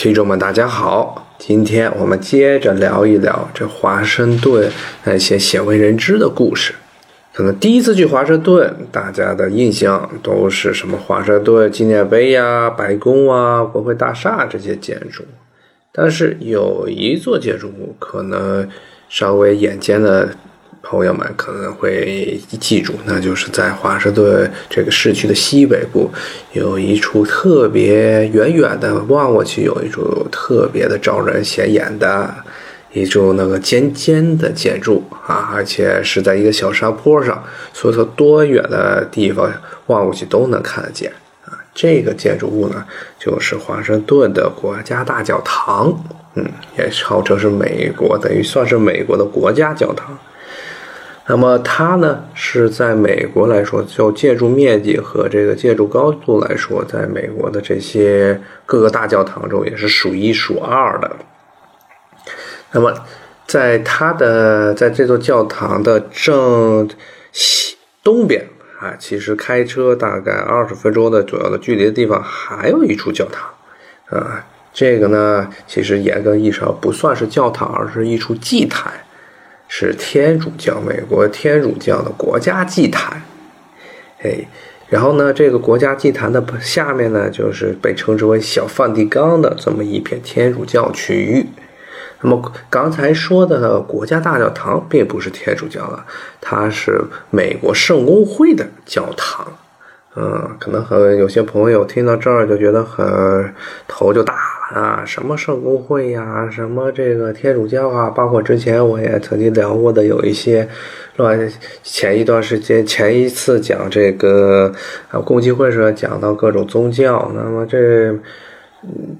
听众们，大家好！今天我们接着聊一聊这华盛顿那些鲜为人知的故事。可能第一次去华盛顿，大家的印象都是什么华盛顿纪念碑呀、白宫啊、国会大厦这些建筑。但是有一座建筑物，可能稍微眼尖的。朋友们可能会记住，那就是在华盛顿这个市区的西北部，有一处特别远远的望过去，有一处特别的招人显眼的一处那个尖尖的建筑啊，而且是在一个小山坡上，所以说多远的地方望过去都能看得见啊。这个建筑物呢，就是华盛顿的国家大教堂，嗯，也号称是美国，等于算是美国的国家教堂。那么它呢，是在美国来说，就建筑面积和这个建筑高度来说，在美国的这些各个大教堂中也是数一数二的。那么，在它的在这座教堂的正西东边啊，其实开车大概二十分钟的左右的距离的地方，还有一处教堂啊。这个呢，其实严格意义上不算是教堂，而是一处祭坛。是天主教，美国天主教的国家祭坛，哎，然后呢，这个国家祭坛的下面呢，就是被称之为小梵蒂冈的这么一片天主教区域。那么刚才说的国家大教堂并不是天主教的，它是美国圣公会的教堂。嗯，可能很有些朋友听到这儿就觉得很头就大了啊，什么圣公会呀，什么这个天主教啊，包括之前我也曾经聊过的有一些乱，前一段时间前一次讲这个啊共济会时讲到各种宗教，那么这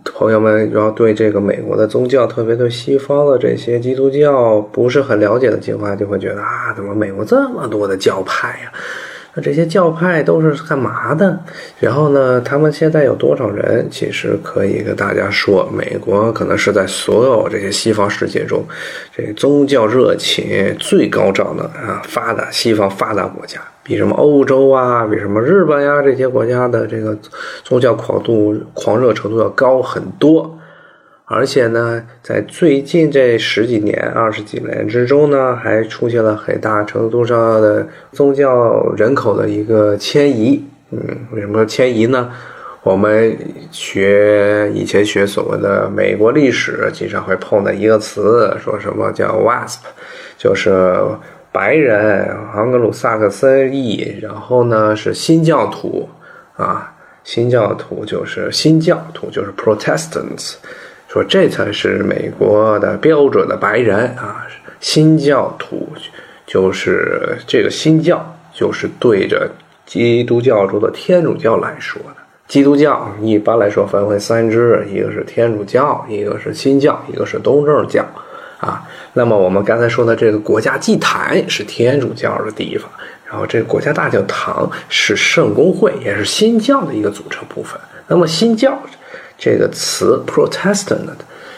朋友们要对这个美国的宗教，特别对西方的这些基督教不是很了解的情况下，就会觉得啊，怎么美国这么多的教派呀？那这些教派都是干嘛的？然后呢，他们现在有多少人？其实可以跟大家说，美国可能是在所有这些西方世界中，这宗教热情最高涨的啊，发达西方发达国家，比什么欧洲啊，比什么日本呀这些国家的这个宗教狂度狂热程度要高很多。而且呢，在最近这十几年、二十几年之中呢，还出现了很大程度上的宗教人口的一个迁移。嗯，为什么迁移呢？我们学以前学所谓的美国历史，经常会碰到一个词，说什么叫 WASP，就是白人、盎格鲁撒克森裔，然后呢是新教徒啊，新教徒就是新教徒就是 Protestants。说这才是美国的标准的白人啊，新教徒就是这个新教，就是对着基督教中的天主教来说的。基督教一般来说分为三支，一个是天主教，一个是新教，一个是东正教啊。那么我们刚才说的这个国家祭坛是天主教的地方，然后这个国家大教堂是圣公会，也是新教的一个组成部分。那么新教。这个词 Protestant，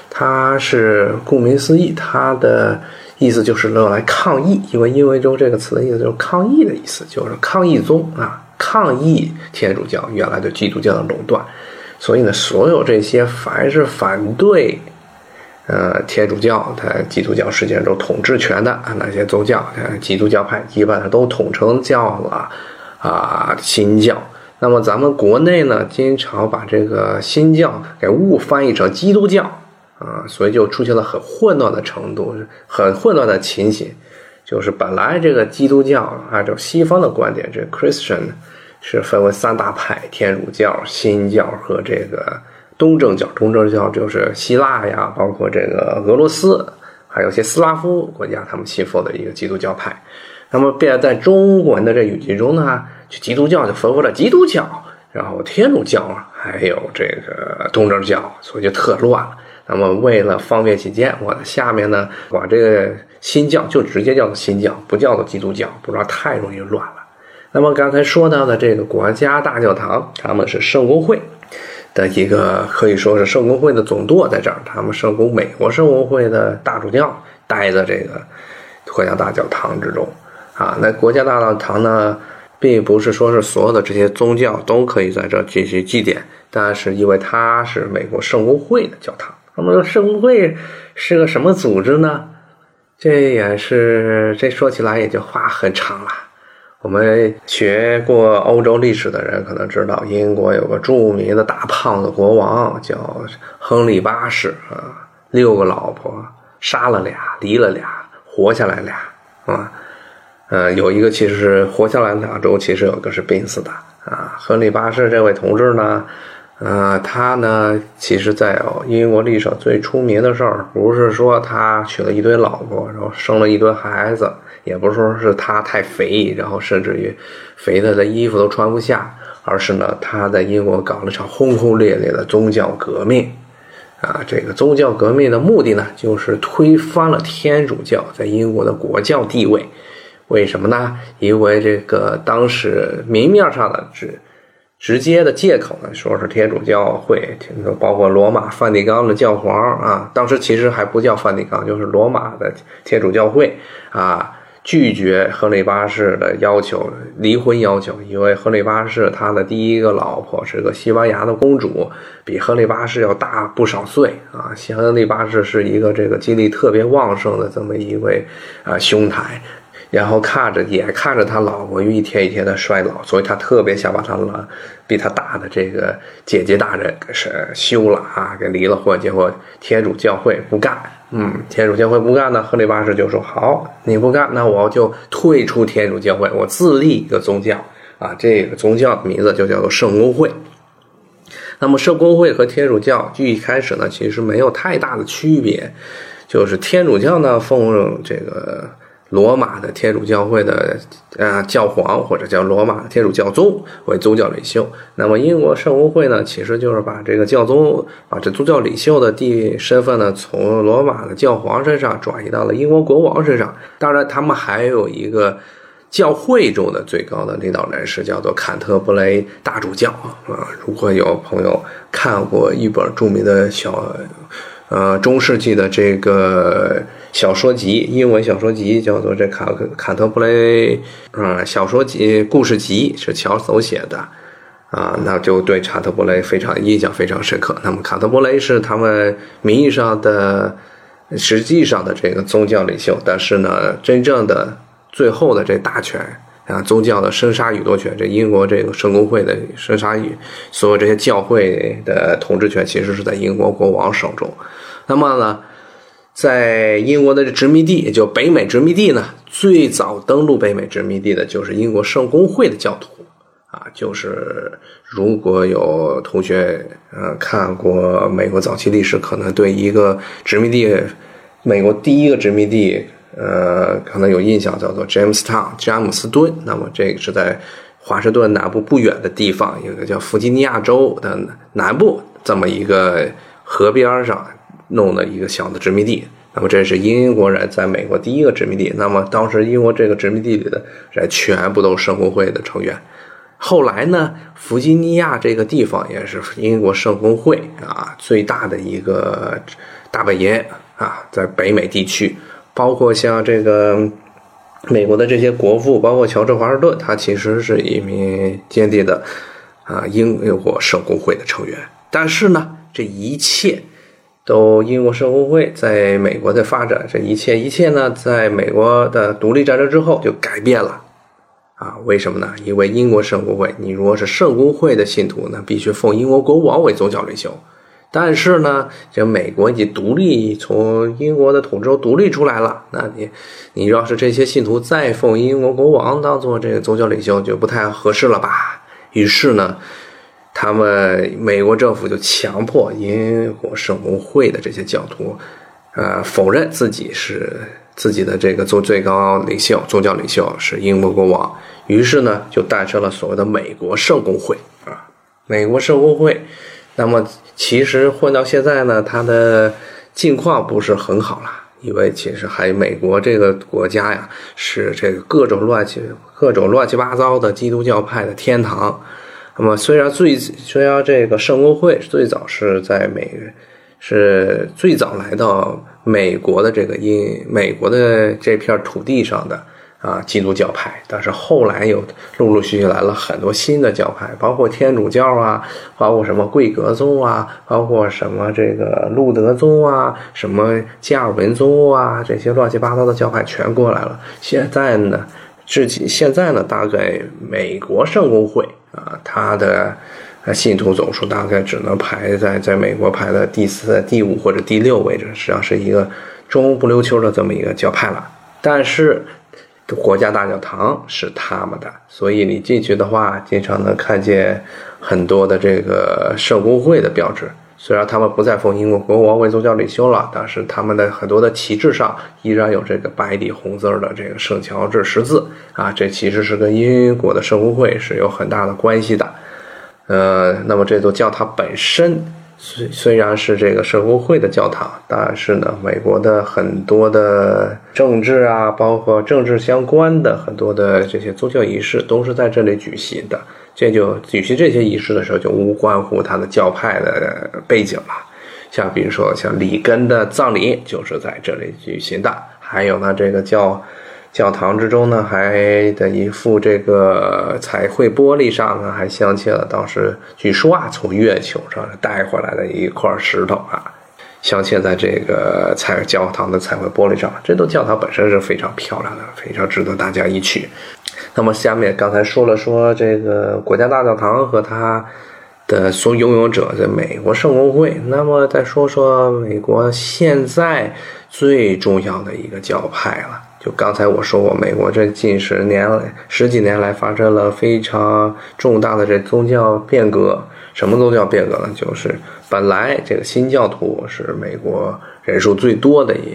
它是顾名思义，它的意思就是用来抗议，因为英文中这个词的意思就是抗议的意思，就是抗议宗啊，抗议天主教原来对基督教的垄断。所以呢，所有这些凡是反对呃天主教在基督教世界中统治权的啊那些宗教，基督教派基本上都统称叫了啊新教。那么咱们国内呢，经常把这个新教给误翻译成基督教啊，所以就出现了很混乱的程度，很混乱的情形。就是本来这个基督教按照西方的观点，这 Christian 是分为三大派：天主教、新教和这个东正教。东正教就是希腊呀，包括这个俄罗斯，还有些斯拉夫国家他们信奉的一个基督教派。那么，便在中文的这语境中呢？就基督教就分为了基督教，然后天主教，还有这个东正教，所以就特乱了。那么为了方便起见，我的下面呢，把这个新教就直接叫做新教，不叫做基督教，不然太容易乱了。那么刚才说到的这个国家大教堂，他们是圣公会的一个，可以说是圣公会的总舵在这儿，他们圣公美国圣公会的大主教待在这个国家大教堂之中啊。那国家大教堂呢？并不是说是所有的这些宗教都可以在这进行祭奠，但是因为它是美国圣公会的教堂。那么圣公会是个什么组织呢？这也是这说起来也就话很长了。我们学过欧洲历史的人可能知道，英国有个著名的大胖子国王叫亨利八世啊，六个老婆，杀了俩，离了俩，活下来俩啊。呃，有一个其实是活下来两周，其实有一个是病死的啊。亨利八世这位同志呢，呃，他呢，其实在英国历史上最出名的事儿，不是说他娶了一堆老婆，然后生了一堆孩子，也不是说是他太肥，然后甚至于肥的的衣服都穿不下，而是呢，他在英国搞了场轰轰烈烈的宗教革命啊。这个宗教革命的目的呢，就是推翻了天主教在英国的国教地位。为什么呢？因为这个当时明面上的直直接的借口呢，说是天主教会，包括罗马梵蒂冈的教皇啊，当时其实还不叫梵蒂冈，就是罗马的天主教会啊，拒绝亨利八世的要求，离婚要求，因为亨利八世他的第一个老婆是个西班牙的公主，比亨利八世要大不少岁啊，亨利八世是一个这个精力特别旺盛的这么一位啊兄台。然后看着也看着他老婆一天一天的衰老，所以他特别想把他了比他大的这个姐姐大人给是休了啊，给离了婚。结果天主教会不干，嗯，天主教会不干呢，亨利八世就说：“好，你不干，那我就退出天主教会，我自立一个宗教啊。这个宗教的名字就叫做圣公会。那么圣公会和天主教一开始呢，其实没有太大的区别，就是天主教呢奉这个。”罗马的天主教会的啊教皇或者叫罗马的天主教宗为宗教领袖，那么英国圣公会呢，其实就是把这个教宗把这宗教领袖的地身份呢，从罗马的教皇身上转移到了英国国王身上。当然，他们还有一个教会中的最高的领导人士，叫做坎特布雷大主教啊。如果有朋友看过一本著名的小。呃，中世纪的这个小说集，英文小说集叫做这卡卡特布雷，嗯，小说集故事集是乔叟写的，啊，那就对卡特布雷非常印象非常深刻。那么卡特布雷是他们名义上的、实际上的这个宗教领袖，但是呢，真正的最后的这大权啊，宗教的生杀予夺权，这英国这个圣公会的生杀予，所有这些教会的统治权，其实是在英国国王手中。那么呢，在英国的殖民地，也就北美殖民地呢，最早登陆北美殖民地的就是英国圣公会的教徒啊。就是如果有同学呃看过美国早期历史，可能对一个殖民地，美国第一个殖民地，呃，可能有印象，叫做 Jamestown 詹姆斯敦。那么这个是在华盛顿南部不远的地方，有个叫弗吉尼亚州的南部这么一个河边上。弄的一个小的殖民地，那么这是英国人在美国第一个殖民地。那么当时英国这个殖民地里的人全部都是圣公会的成员。后来呢，弗吉尼亚这个地方也是英国圣公会啊最大的一个大本营啊，在北美地区，包括像这个美国的这些国父，包括乔治华盛顿，他其实是一名坚定的啊英国圣公会的成员。但是呢，这一切。都英国圣公会在美国的发展，这一切一切呢，在美国的独立战争之后就改变了，啊，为什么呢？因为英国圣公会，你如果是圣公会的信徒呢，必须奉英国国王为宗教领袖。但是呢，这美国已独立，从英国的统治独立出来了，那你，你要是这些信徒再奉英国国王当做这个宗教领袖，就不太合适了吧？于是呢。他们美国政府就强迫英国圣公会的这些教徒，呃，否认自己是自己的这个做最高领袖、宗教领袖是英国国王。于是呢，就诞生了所谓的美国圣公会啊。美国圣公会，那么其实混到现在呢，它的境况不是很好了，因为其实还美国这个国家呀，是这个各种乱七各种乱七八糟的基督教派的天堂。那么，虽然最虽然这个圣公会最早是在美，是最早来到美国的这个因美国的这片土地上的啊，基督教派，但是后来又陆陆续续来了很多新的教派，包括天主教啊，包括什么贵格宗啊，包括什么这个路德宗啊，什么加尔文宗啊，这些乱七八糟的教派全过来了。现在呢，至今现在呢，大概美国圣公会啊，它的信徒总数大概只能排在在美国排的第四、第五或者第六位置，实际上是一个中不溜秋的这么一个教派了。但是。国家大教堂是他们的，所以你进去的话，经常能看见很多的这个圣公会的标志。虽然他们不再奉英国国王为宗教领袖了，但是他们的很多的旗帜上依然有这个白底红字的这个圣乔治十字啊，这其实是跟英国的圣公会是有很大的关系的。呃，那么这座教堂本身。虽虽然是这个圣公会的教堂，但是呢，美国的很多的政治啊，包括政治相关的很多的这些宗教仪式，都是在这里举行的。这就举行这些仪式的时候，就无关乎他的教派的背景了。像比如说，像里根的葬礼就是在这里举行的。还有呢，这个叫。教堂之中呢，还的一副这个彩绘玻璃上呢，还镶嵌了当时据说啊，从月球上带回来的一块石头啊，镶嵌在这个彩教堂的彩绘玻璃上。这座教堂本身是非常漂亮的，非常值得大家一去。那么下面刚才说了说这个国家大教堂和它的所拥有者在美国圣公会，那么再说说美国现在最重要的一个教派了。就刚才我说过，美国这近十年十几年来发生了非常重大的这宗教变革。什么宗教变革呢？就是本来这个新教徒是美国人数最多的一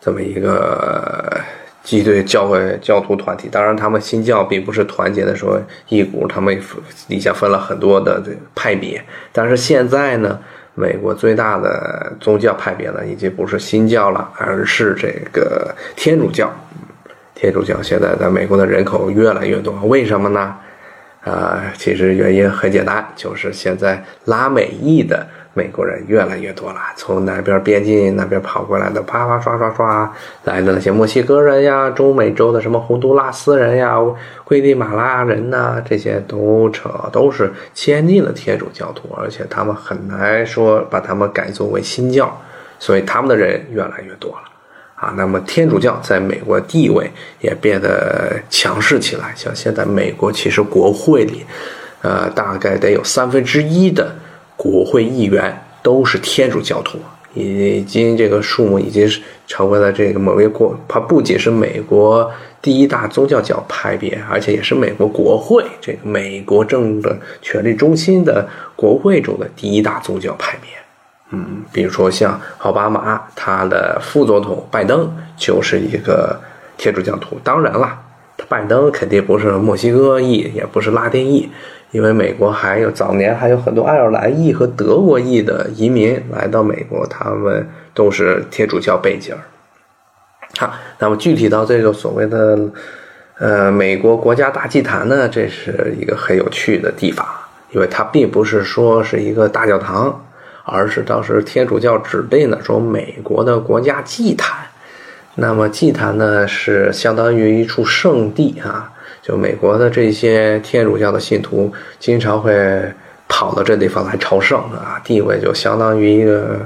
这么一个基督教会教徒团体。当然，他们新教并不是团结的说一股，他们底下分了很多的这派别。但是现在呢？美国最大的宗教派别呢，已经不是新教了，而是这个天主教。天主教现在在美国的人口越来越多，为什么呢？啊，其实原因很简单，就是现在拉美裔的。美国人越来越多了，从南边边境那边跑过来的，啪啪刷刷刷来的那些墨西哥人呀，中美洲的什么洪都拉斯人呀，危地马拉人呐，这些都扯都是坚定的天主教徒，而且他们很难说把他们改作为新教，所以他们的人越来越多了啊。那么天主教在美国地位也变得强势起来，像现在美国其实国会里，呃，大概得有三分之一的。国会议员都是天主教徒，已经这个数目已经是成为了这个某一国，它不仅是美国第一大宗教教派别，而且也是美国国会这个美国政的权力中心的国会中的第一大宗教派别。嗯，比如说像奥巴马，他的副总统拜登就是一个天主教徒。当然了，拜登肯定不是墨西哥裔，也不是拉丁裔。因为美国还有早年还有很多爱尔兰裔和德国裔的移民来到美国，他们都是天主教背景好，那么具体到这个所谓的呃美国国家大祭坛呢，这是一个很有趣的地方，因为它并不是说是一个大教堂，而是当时天主教指定的说美国的国家祭坛。那么祭坛呢，是相当于一处圣地啊。就美国的这些天主教的信徒，经常会跑到这地方来朝圣啊，地位就相当于一个，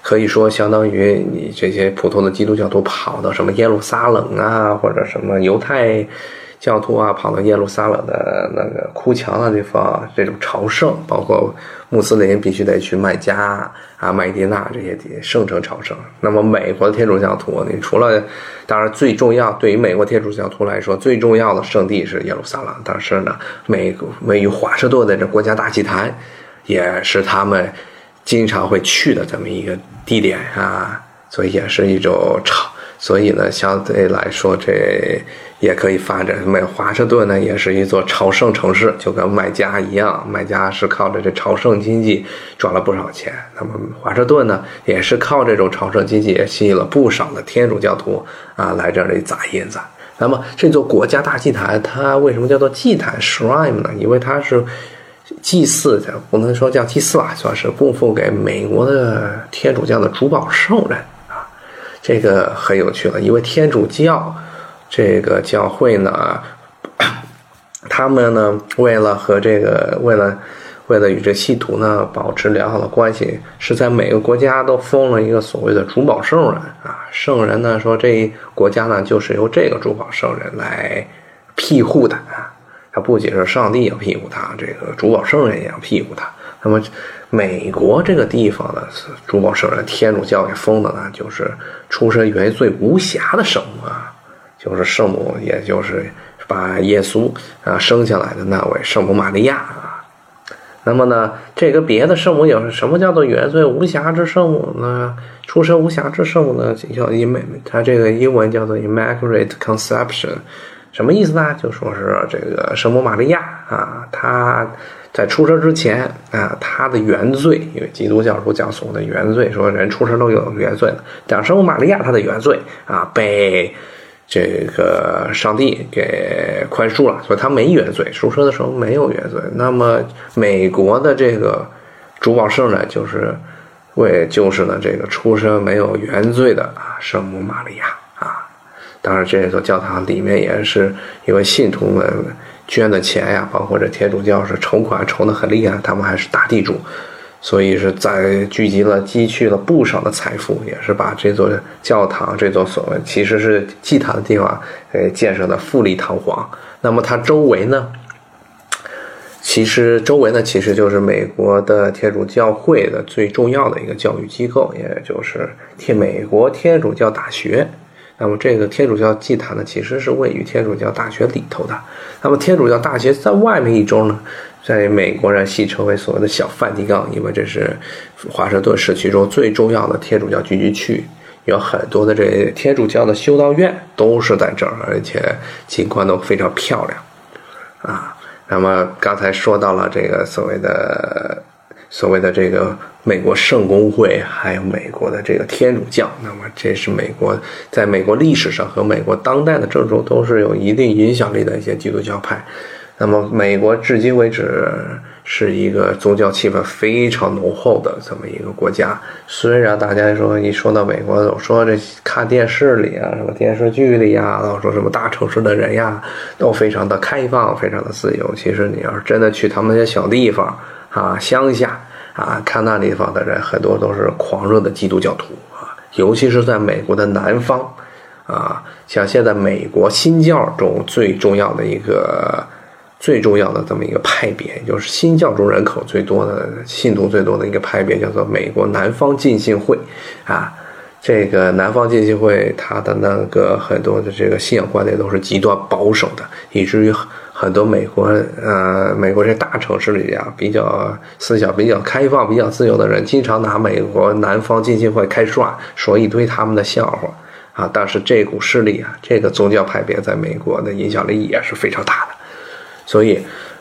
可以说相当于你这些普通的基督教徒跑到什么耶路撒冷啊，或者什么犹太。教徒啊，跑到耶路撒冷的那个哭墙的地方，这种朝圣，包括穆斯林必须得去麦加啊、麦迪娜这些地圣城朝圣。那么美国的天主教徒，你除了当然最重要，对于美国天主教徒来说，最重要的圣地是耶路撒冷。但是呢，美位于华盛顿的这国家大祭坛，也是他们经常会去的这么一个地点啊，所以也是一种朝。所以呢，相对来说这。也可以发展。美华盛顿呢，也是一座朝圣城市，就跟麦加一样。麦加是靠着这朝圣经济赚了不少钱。那么华盛顿呢，也是靠这种朝圣经济，也吸引了不少的天主教徒啊来这里砸银子。那么这座国家大祭坛，它为什么叫做祭坛 （shrine） 呢？因为它是祭祀的，不能说叫祭祀吧，算是供奉给美国的天主教的主保圣人。这个很有趣了，因为天主教。这个教会呢，他们呢为了和这个为了为了与这信徒呢保持良好的关系，是在每个国家都封了一个所谓的主保圣人啊。圣人呢说这国家呢就是由这个主保圣人来庇护的啊。他不仅是上帝要庇护他，这个主保圣人也要庇护他。那么美国这个地方呢，珠宝圣人天主教给封的呢，就是出身原罪无瑕的圣母啊，就是圣母，也就是把耶稣啊生下来的那位圣母玛利亚啊。那么呢，这个别的圣母有什么叫做原罪无瑕之圣母呢？出身无瑕之圣母呢？叫英美，它这个英文叫做 Immaculate Conception，什么意思呢？就说是这个圣母玛利亚啊，她在出生之前啊，他的原罪，因为基督教说讲所谓的原罪，说人出生都有原罪的，讲圣母玛利亚她的原罪啊被。这个上帝给宽恕了，所以他没原罪，出生的时候没有原罪。那么美国的这个主保圣呢，就是为就是呢这个出生没有原罪的啊圣母玛利亚啊。当然，这座教堂里面也是因为信徒们捐的钱呀，包括这天主教是筹款筹的很厉害，他们还是大地主。所以是在聚集了、积蓄了不少的财富，也是把这座教堂、这座所谓其实是祭坛的地方，呃，建设的富丽堂皇。那么它周围呢，其实周围呢，其实就是美国的天主教会的最重要的一个教育机构，也就是天美国天主教大学。那么这个天主教祭坛呢，其实是位于天主教大学里头的。那么天主教大学在外面一周呢？在美国人戏称为所谓的小梵蒂冈，因为这是华盛顿市区中最重要的天主教聚集区，有很多的这天主教的修道院都是在这儿，而且景观都非常漂亮啊。那么刚才说到了这个所谓的所谓的这个美国圣公会，还有美国的这个天主教，那么这是美国在美国历史上和美国当代的政治都是有一定影响力的一些基督教派。那么，美国至今为止是一个宗教气氛非常浓厚的这么一个国家。虽然大家说一说到美国，总说这看电视里啊，什么电视剧里呀，老说什么大城市的人呀，都非常的开放，非常的自由。其实你要是真的去他们那些小地方啊，乡下啊，看那地方的人，很多都是狂热的基督教徒啊，尤其是在美国的南方啊，像现在美国新教中最重要的一个。最重要的这么一个派别，就是新教中人口最多的、信徒最多的一个派别，叫做美国南方浸信会，啊，这个南方浸信会，它的那个很多的这个信仰观念都是极端保守的，以至于很多美国呃美国这大城市里啊，比较思想比较开放、比较自由的人，经常拿美国南方浸信会开涮，说一堆他们的笑话啊。但是这股势力啊，这个宗教派别在美国的影响力也是非常大的。所以，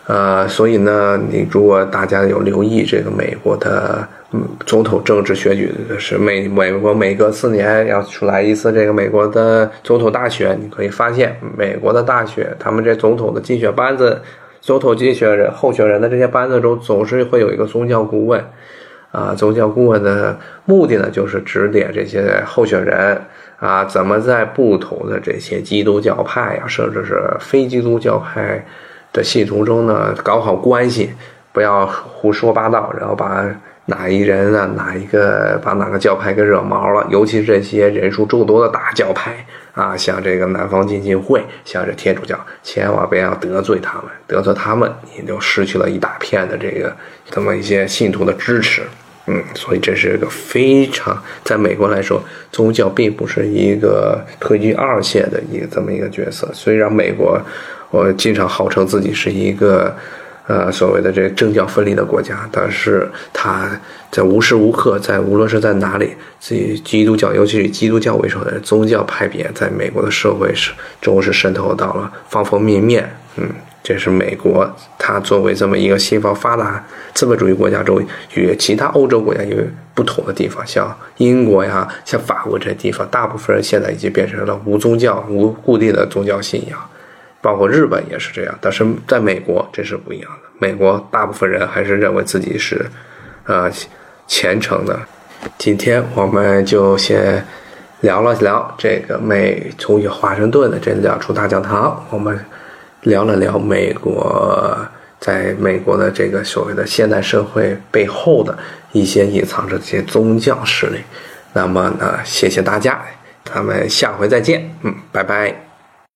呃，所以呢，你如果大家有留意这个美国的嗯总统政治选举是美美国每隔四年要出来一次这个美国的总统大选，你可以发现美国的大选，他们这总统的竞选班子、总统竞选人候选人的这些班子中，总是会有一个宗教顾问，啊，宗教顾问的目的呢，就是指点这些候选人啊，怎么在不同的这些基督教派呀，甚至是非基督教派。的信徒中呢，搞好关系，不要胡说八道，然后把哪一人啊，哪一个把哪个教派给惹毛了，尤其是这些人数众多的大教派啊，像这个南方浸信会，像这天主教，千万不要得罪他们，得罪他们，你就失去了一大片的这个这么一些信徒的支持。嗯，所以这是一个非常，在美国来说，宗教并不是一个退居二线的一个这么一个角色，虽然美国。我经常号称自己是一个，呃，所谓的这个政教分离的国家，但是他在无时无刻，在无论是在哪里，以基督教，尤其是以基督教为首的宗教派别，在美国的社会是中是渗透到了方方面面。嗯，这是美国，它作为这么一个西方发达资本主义国家中，与其他欧洲国家有不同的地方，像英国呀，像法国这些地方，大部分人现在已经变成了无宗教、无固定的宗教信仰。包括日本也是这样，但是在美国这是不一样的。美国大部分人还是认为自己是，呃，虔诚的。今天我们就先聊了聊这个美从华盛顿的这两处大教堂，我们聊了聊美国在美国的这个所谓的现代社会背后的一些隐藏着这些宗教势力。那么呢，谢谢大家，咱们下回再见，嗯，拜拜。